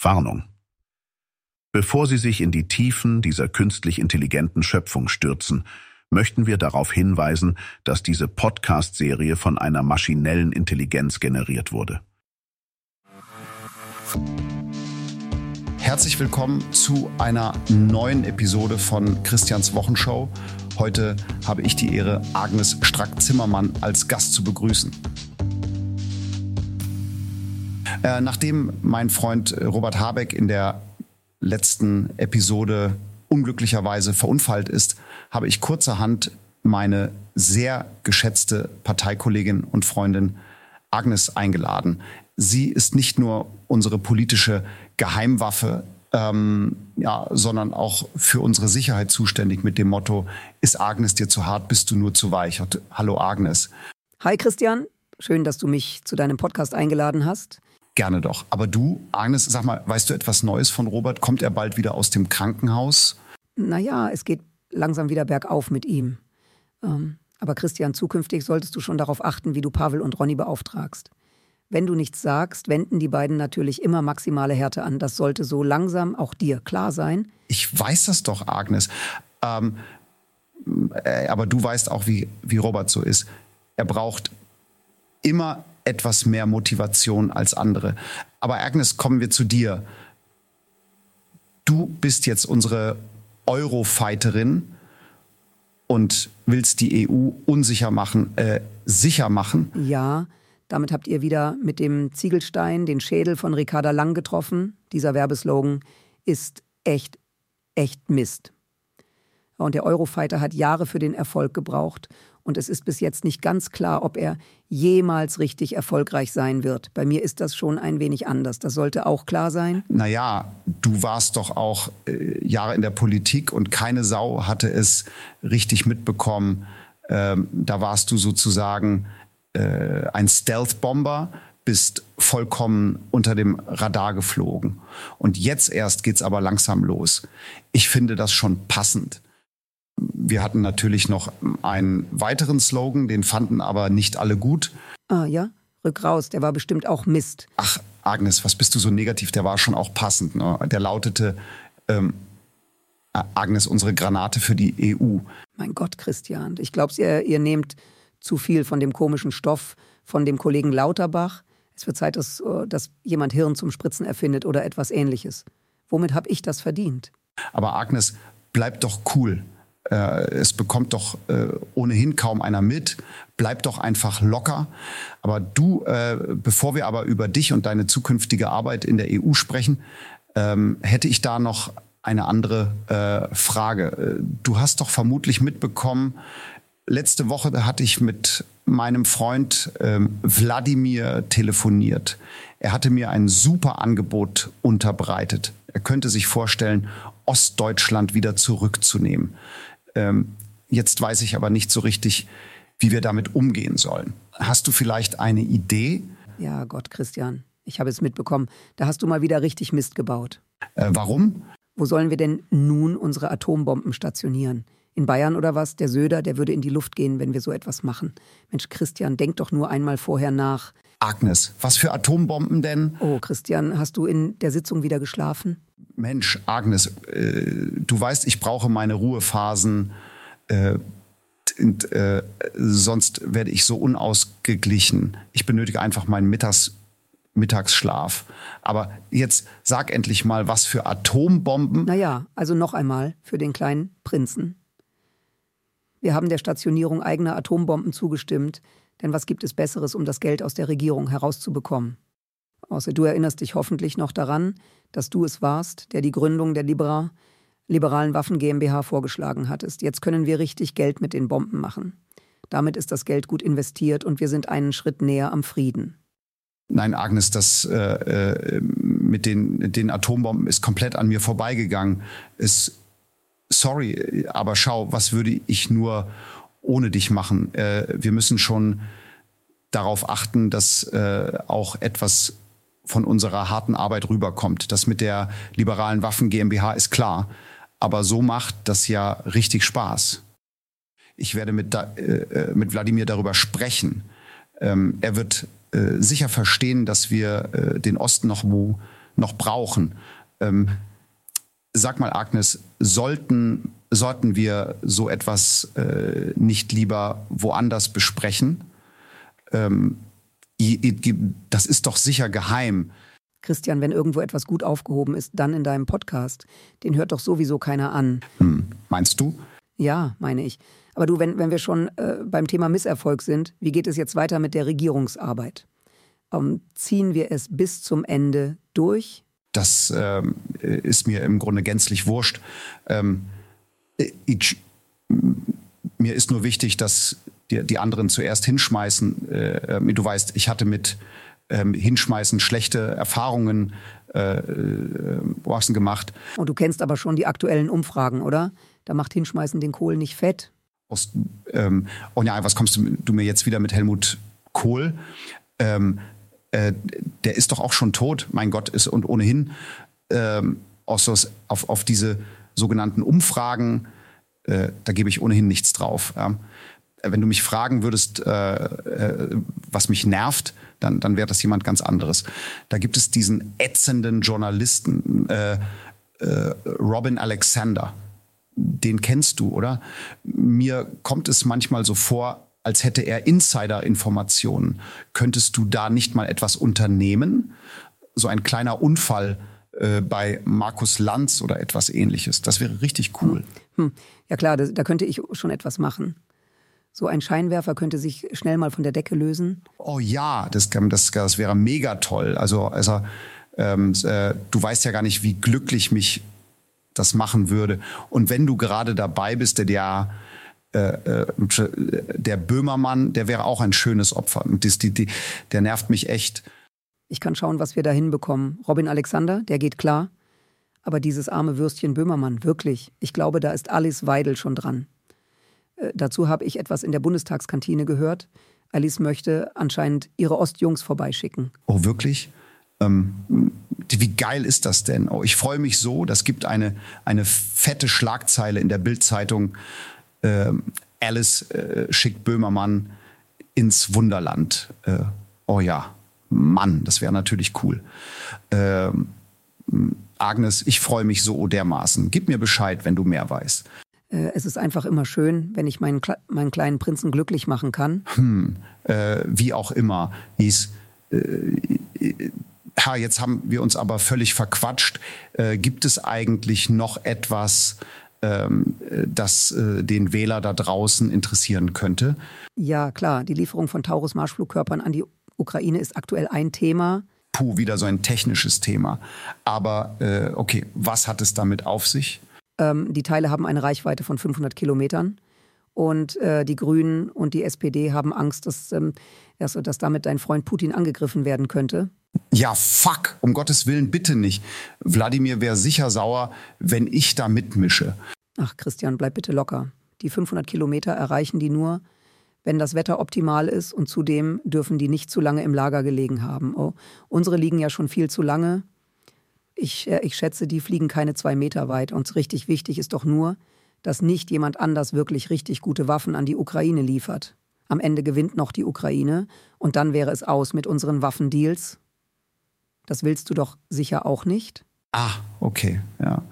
Warnung. Bevor Sie sich in die Tiefen dieser künstlich intelligenten Schöpfung stürzen, möchten wir darauf hinweisen, dass diese Podcast-Serie von einer maschinellen Intelligenz generiert wurde. Herzlich willkommen zu einer neuen Episode von Christians Wochenshow. Heute habe ich die Ehre, Agnes Strack-Zimmermann als Gast zu begrüßen. Äh, nachdem mein Freund äh, Robert Habeck in der letzten Episode unglücklicherweise verunfallt ist, habe ich kurzerhand meine sehr geschätzte Parteikollegin und Freundin Agnes eingeladen. Sie ist nicht nur unsere politische Geheimwaffe, ähm, ja, sondern auch für unsere Sicherheit zuständig mit dem Motto, ist Agnes dir zu hart, bist du nur zu weich. Hallo Agnes. Hi Christian, schön, dass du mich zu deinem Podcast eingeladen hast. Gerne doch. Aber du, Agnes, sag mal, weißt du etwas Neues von Robert? Kommt er bald wieder aus dem Krankenhaus? Naja, es geht langsam wieder bergauf mit ihm. Ähm, aber Christian, zukünftig solltest du schon darauf achten, wie du Pavel und Ronny beauftragst. Wenn du nichts sagst, wenden die beiden natürlich immer maximale Härte an. Das sollte so langsam auch dir klar sein. Ich weiß das doch, Agnes. Ähm, äh, aber du weißt auch, wie, wie Robert so ist. Er braucht immer etwas mehr Motivation als andere. Aber Agnes, kommen wir zu dir. Du bist jetzt unsere Eurofighterin und willst die EU unsicher machen, äh, sicher machen. Ja, damit habt ihr wieder mit dem Ziegelstein den Schädel von Ricarda Lang getroffen. Dieser Werbeslogan ist echt, echt Mist. Und der Eurofighter hat Jahre für den Erfolg gebraucht. Und es ist bis jetzt nicht ganz klar, ob er jemals richtig erfolgreich sein wird. Bei mir ist das schon ein wenig anders. Das sollte auch klar sein. Naja, du warst doch auch äh, Jahre in der Politik und keine Sau hatte es richtig mitbekommen. Ähm, da warst du sozusagen äh, ein Stealth-Bomber, bist vollkommen unter dem Radar geflogen. Und jetzt erst geht's aber langsam los. Ich finde das schon passend. Wir hatten natürlich noch einen weiteren Slogan, den fanden aber nicht alle gut. Ah ja, rück raus, der war bestimmt auch Mist. Ach, Agnes, was bist du so negativ? Der war schon auch passend. Ne? Der lautete, ähm, Agnes, unsere Granate für die EU. Mein Gott, Christian, ich glaube, ihr, ihr nehmt zu viel von dem komischen Stoff von dem Kollegen Lauterbach. Es wird Zeit, dass, äh, dass jemand Hirn zum Spritzen erfindet oder etwas ähnliches. Womit habe ich das verdient? Aber Agnes, bleib doch cool. Äh, es bekommt doch äh, ohnehin kaum einer mit. Bleib doch einfach locker. Aber du, bevor wir aber über dich und deine zukünftige Arbeit in der EU sprechen, ähm, hätte ich da noch eine andere Frage. Du hast doch vermutlich mitbekommen, letzte Woche hatte ich mit meinem Freund ähm, Wladimir telefoniert. Er hatte mir ein super Angebot unterbreitet. Er könnte sich vorstellen, Ostdeutschland wieder zurückzunehmen. Ähm, jetzt weiß ich aber nicht so richtig, wie wir damit umgehen sollen. Hast du vielleicht eine Idee? Ja, Gott, Christian, ich habe es mitbekommen. Da hast du mal wieder richtig Mist gebaut. Äh, warum? Wo sollen wir denn nun unsere Atombomben stationieren? in Bayern oder was, der Söder, der würde in die Luft gehen, wenn wir so etwas machen. Mensch, Christian, denk doch nur einmal vorher nach. Agnes, was für Atombomben denn? Oh, Christian, hast du in der Sitzung wieder geschlafen? Mensch, Agnes, äh, du weißt, ich brauche meine Ruhephasen. Äh, und, äh, sonst werde ich so unausgeglichen. Ich benötige einfach meinen Mittags Mittagsschlaf. Aber jetzt sag endlich mal, was für Atombomben. Naja, also noch einmal für den kleinen Prinzen. Wir haben der Stationierung eigener Atombomben zugestimmt, denn was gibt es Besseres, um das Geld aus der Regierung herauszubekommen? Außer du erinnerst dich hoffentlich noch daran, dass du es warst, der die Gründung der Libera, liberalen Waffen GmbH vorgeschlagen hattest. Jetzt können wir richtig Geld mit den Bomben machen. Damit ist das Geld gut investiert und wir sind einen Schritt näher am Frieden. Nein, Agnes, das äh, äh mit den, den Atombomben ist komplett an mir vorbeigegangen. Es sorry, aber schau, was würde ich nur ohne dich machen? Äh, wir müssen schon darauf achten, dass äh, auch etwas von unserer harten Arbeit rüberkommt. Das mit der liberalen Waffen GmbH ist klar, aber so macht das ja richtig Spaß. Ich werde mit, da, äh, äh mit Wladimir darüber sprechen. Ähm, er wird äh, sicher verstehen, dass wir äh, den Osten noch wo noch brauchen. Ähm, sag mal, Agnes, sollten, sollten wir so etwas äh, nicht lieber woanders besprechen? Ähm, das ist doch sicher geheim. Christian, wenn irgendwo etwas gut aufgehoben ist, dann in deinem Podcast. Den hört doch sowieso keiner an. Hm, meinst du? Ja, meine ich. Aber du, wenn, wenn wir schon äh, beim Thema Misserfolg sind, wie geht es jetzt weiter mit der Regierungsarbeit? Ähm, ziehen wir es bis zum Ende durch? Das ähm, ist mir im Grunde gänzlich wurscht. Ähm, ich, mir ist nur wichtig, dass die, die anderen zuerst hinschmeißen. Äh, du weißt, ich hatte mit ähm, Hinschmeißen schlechte Erfahrungen äh, äh, gemacht. Und du kennst aber schon die aktuellen Umfragen, oder? Da macht Hinschmeißen den Kohl nicht fett. Aus, ähm, oh ja, was kommst du, du, mir jetzt wieder mit Helmut Kohl? Ähm, äh, der ist doch auch schon tot, mein Gott, ist und ohnehin ähm, auf, auf, diese sogenannten Umfragen, äh, da gebe ich ohnehin nichts drauf. Ja. Wenn du mich fragen würdest, äh, äh was mich nervt, dann, dann wäre das jemand ganz anderes. Da gibt es diesen ätzenden Journalisten, äh, äh, Robin Alexander den kennst du, oder? Mir kommt es manchmal so vor, als hätte er Insider-Informationen. Könntest du da nicht mal etwas unternehmen? So ein kleiner Unfall äh, bei Markus Lanz oder etwas ähnliches. Das wäre richtig cool. Hm. hm. Ja klar, das, da könnte ich schon etwas machen. So ein Scheinwerfer könnte sich schnell mal von der Decke lösen. Oh ja, das, das, das wäre mega toll. Also, also ähm, äh, du weißt ja gar nicht, wie glücklich mich das machen würde. Und wenn du gerade dabei bist, der, der äh, äh, der Böhmermann, der wäre auch ein schönes Opfer. Und das, die, die, der nervt mich echt. Ich kann schauen, was wir da hinbekommen. Robin Alexander, der geht klar. Aber dieses arme Würstchen Böhmermann, wirklich, ich glaube, da ist Alice Weidel schon dran. Dazu habe ich etwas in der Bundestagskantine gehört. Alice möchte anscheinend ihre Ostjungs vorbeischicken. Oh, wirklich? Ähm, wie geil ist das denn? Oh, ich freue mich so. Das gibt eine, eine fette Schlagzeile in der Bildzeitung. Ähm, Alice äh, schickt Böhmermann ins Wunderland. Äh, oh ja, Mann, das wäre natürlich cool. Ähm, Agnes, ich freue mich so dermaßen. Gib mir Bescheid, wenn du mehr weißt. Äh, es ist einfach immer schön, wenn ich meinen, meinen kleinen Prinzen glücklich machen kann. Hm, äh, wie auch immer. Hieß, äh, ha, jetzt haben wir uns aber völlig verquatscht. Äh, gibt es eigentlich noch etwas, ähm, das äh, den Wähler da draußen interessieren könnte? Ja, klar. Die Lieferung von Taurus-Marschflugkörpern an die Ukraine ist aktuell ein Thema. Puh, wieder so ein technisches Thema. Aber äh, okay, was hat es damit auf sich? Ähm, die Teile haben eine Reichweite von 500 Kilometern. Und äh, die Grünen und die SPD haben Angst, dass, ähm, dass damit dein Freund Putin angegriffen werden könnte. Ja, fuck, um Gottes Willen bitte nicht. Wladimir wäre sicher sauer, wenn ich da mitmische. Ach, Christian, bleib bitte locker. Die 500 Kilometer erreichen die nur, wenn das Wetter optimal ist und zudem dürfen die nicht zu lange im Lager gelegen haben. Oh, unsere liegen ja schon viel zu lange. Ich, äh, ich schätze, die fliegen keine zwei Meter weit. Und richtig wichtig ist doch nur, dass nicht jemand anders wirklich richtig gute Waffen an die Ukraine liefert. Am Ende gewinnt noch die Ukraine und dann wäre es aus mit unseren Waffendeals das willst du doch sicher auch nicht. Ah, okay, ja.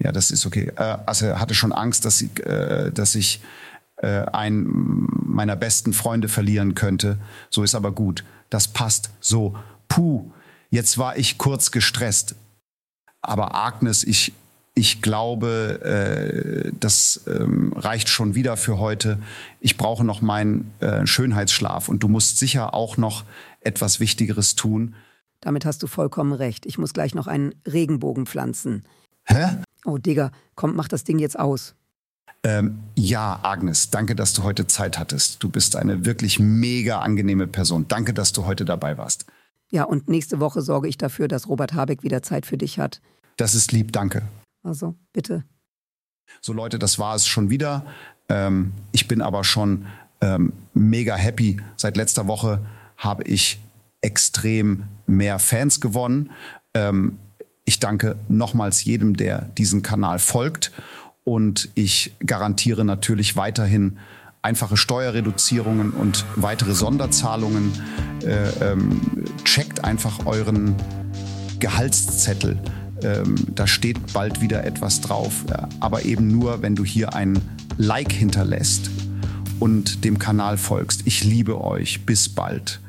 Ja, das ist okay. Äh, also er hatte schon Angst, dass, ich, äh, dass ich einen meiner besten Freunde verlieren könnte. So ist aber gut. Das passt so. Puh, jetzt war ich kurz gestresst. Aber Agnes, ich, ich glaube, das ähm, reicht schon wieder für heute. Ich brauche noch meinen Schönheitsschlaf und du musst sicher auch noch etwas Wichtigeres tun. Damit hast du vollkommen recht. Ich muss gleich noch einen Regenbogen pflanzen. Hä? Oh, Digga, komm, mach das Ding jetzt aus. Ähm, ja, Agnes, danke, dass du heute Zeit hattest. Du bist eine wirklich mega angenehme Person. Danke, dass du heute dabei warst. Ja, und nächste Woche sorge ich dafür, dass Robert Habeck wieder Zeit für dich hat. Das ist lieb, danke. Also, bitte. So, Leute, das war es schon wieder. Ähm, ich bin aber schon ähm, mega happy. Seit letzter Woche habe ich extrem mehr Fans gewonnen. Ähm, ich danke nochmals jedem, der diesen Kanal folgt. Und ich garantiere natürlich weiterhin einfache Steuerreduzierungen und weitere Sonderzahlungen. Äh, ähm, checkt einfach euren Gehaltszettel. Ähm, da steht bald wieder etwas drauf, aber eben nur, wenn du hier ein Like hinterlässt und dem Kanal folgst. Ich liebe euch. Bis bald.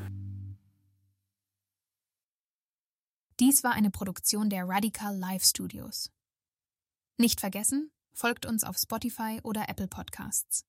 Dies war eine Produktion der Radical Live Studios. Nicht vergessen, folgt uns auf Spotify oder Apple Podcasts.